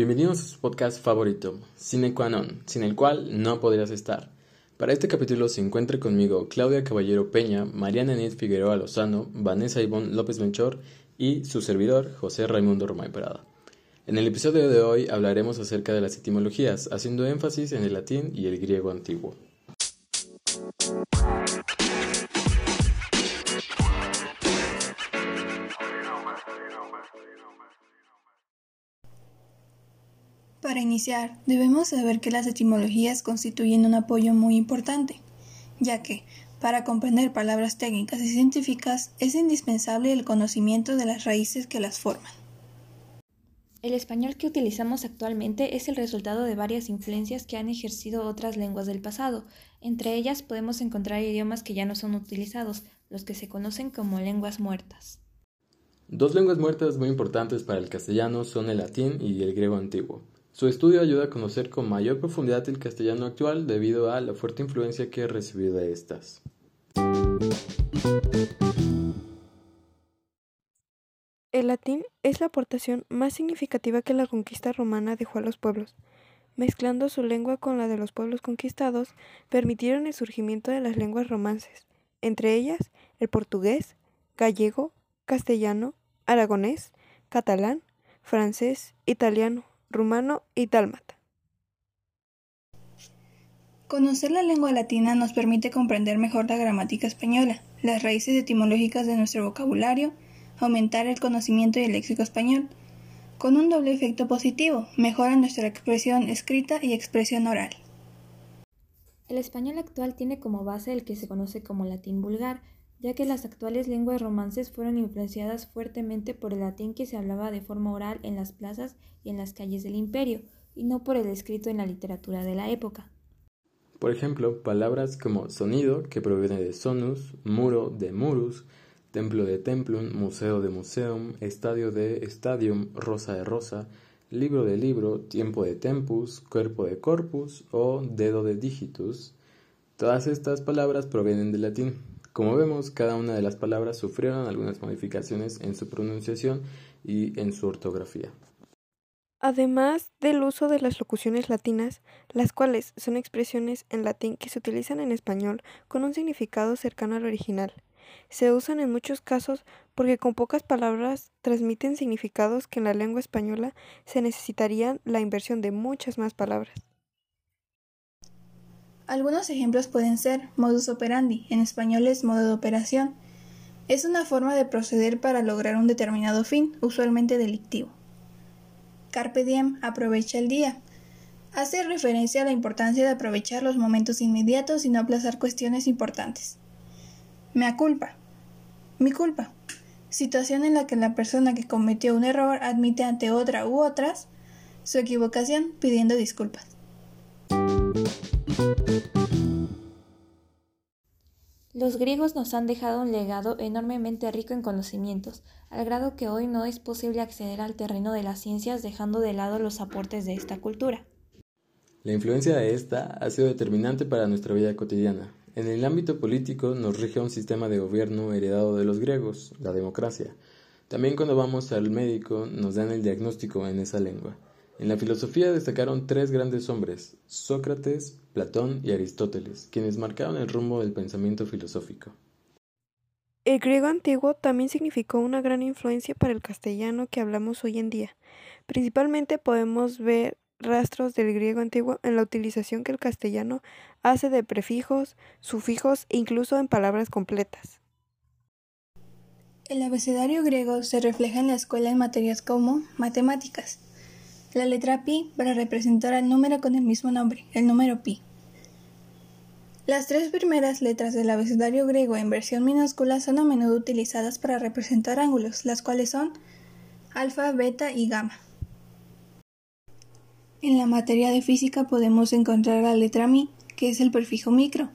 bienvenidos a su podcast favorito, Cine Qua Non, sin el cual no podrías estar. Para este capítulo se encuentra conmigo Claudia Caballero Peña, Mariana Enid Figueroa Lozano, Vanessa Ivonne López Menchor y su servidor, José Raimundo Romay Parada. En el episodio de hoy hablaremos acerca de las etimologías, haciendo énfasis en el latín y el griego antiguo. Para iniciar, debemos saber que las etimologías constituyen un apoyo muy importante, ya que, para comprender palabras técnicas y científicas, es indispensable el conocimiento de las raíces que las forman. El español que utilizamos actualmente es el resultado de varias influencias que han ejercido otras lenguas del pasado. Entre ellas podemos encontrar idiomas que ya no son utilizados, los que se conocen como lenguas muertas. Dos lenguas muertas muy importantes para el castellano son el latín y el griego antiguo. Su estudio ayuda a conocer con mayor profundidad el castellano actual debido a la fuerte influencia que ha recibido de estas. El latín es la aportación más significativa que la conquista romana dejó a los pueblos. Mezclando su lengua con la de los pueblos conquistados, permitieron el surgimiento de las lenguas romances, entre ellas el portugués, gallego, castellano, aragonés, catalán, francés, italiano, rumano y dálmata. Conocer la lengua latina nos permite comprender mejor la gramática española, las raíces etimológicas de nuestro vocabulario, aumentar el conocimiento del léxico español, con un doble efecto positivo, mejora nuestra expresión escrita y expresión oral. El español actual tiene como base el que se conoce como latín vulgar, ya que las actuales lenguas romances fueron influenciadas fuertemente por el latín que se hablaba de forma oral en las plazas y en las calles del imperio, y no por el escrito en la literatura de la época. Por ejemplo, palabras como sonido, que proviene de sonus, muro de murus, templo de templum, museo de museum, estadio de stadium, rosa de rosa, libro de libro, tiempo de tempus, cuerpo de corpus o dedo de digitus. Todas estas palabras provienen del latín, como vemos, cada una de las palabras sufrieron algunas modificaciones en su pronunciación y en su ortografía. Además del uso de las locuciones latinas, las cuales son expresiones en latín que se utilizan en español con un significado cercano al original. Se usan en muchos casos porque con pocas palabras transmiten significados que en la lengua española se necesitarían la inversión de muchas más palabras. Algunos ejemplos pueden ser modus operandi, en español es modo de operación. Es una forma de proceder para lograr un determinado fin, usualmente delictivo. Carpe diem, aprovecha el día. Hace referencia a la importancia de aprovechar los momentos inmediatos y no aplazar cuestiones importantes. Mea culpa. Mi culpa. Situación en la que la persona que cometió un error admite ante otra u otras su equivocación pidiendo disculpas. Los griegos nos han dejado un legado enormemente rico en conocimientos, al grado que hoy no es posible acceder al terreno de las ciencias dejando de lado los aportes de esta cultura. La influencia de esta ha sido determinante para nuestra vida cotidiana. En el ámbito político nos rige un sistema de gobierno heredado de los griegos, la democracia. También cuando vamos al médico nos dan el diagnóstico en esa lengua. En la filosofía destacaron tres grandes hombres, Sócrates, Platón y Aristóteles, quienes marcaron el rumbo del pensamiento filosófico. El griego antiguo también significó una gran influencia para el castellano que hablamos hoy en día. Principalmente podemos ver rastros del griego antiguo en la utilización que el castellano hace de prefijos, sufijos e incluso en palabras completas. El abecedario griego se refleja en la escuela en materias como matemáticas, la letra pi para representar al número con el mismo nombre, el número pi. Las tres primeras letras del abecedario griego en versión minúscula son a menudo utilizadas para representar ángulos, las cuales son alfa, beta y gamma. En la materia de física podemos encontrar la letra mi, que es el prefijo micro,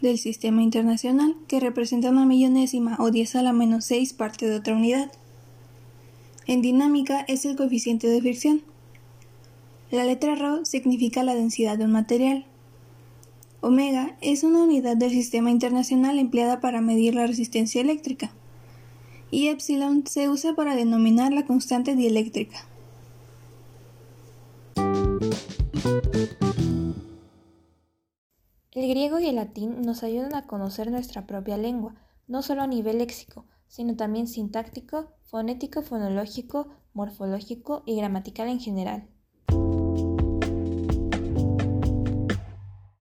del sistema internacional, que representa una millonésima o 10 a la menos 6 parte de otra unidad. En dinámica es el coeficiente de fricción, la letra ρ significa la densidad de un material. Omega es una unidad del sistema internacional empleada para medir la resistencia eléctrica. Y epsilon se usa para denominar la constante dieléctrica. El griego y el latín nos ayudan a conocer nuestra propia lengua, no solo a nivel léxico, sino también sintáctico, fonético, fonológico, morfológico y gramatical en general.